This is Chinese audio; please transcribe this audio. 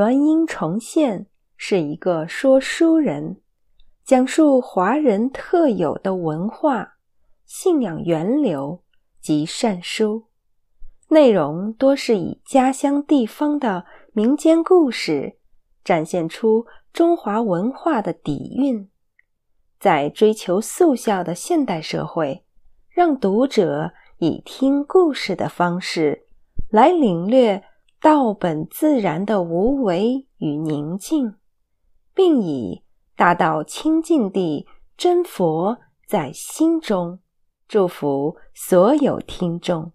栾英重现是一个说书人，讲述华人特有的文化、信仰源流及善书，内容多是以家乡地方的民间故事，展现出中华文化的底蕴。在追求速效的现代社会，让读者以听故事的方式来领略道本自然的无为与宁静，并以大道清净地真佛在心中，祝福所有听众。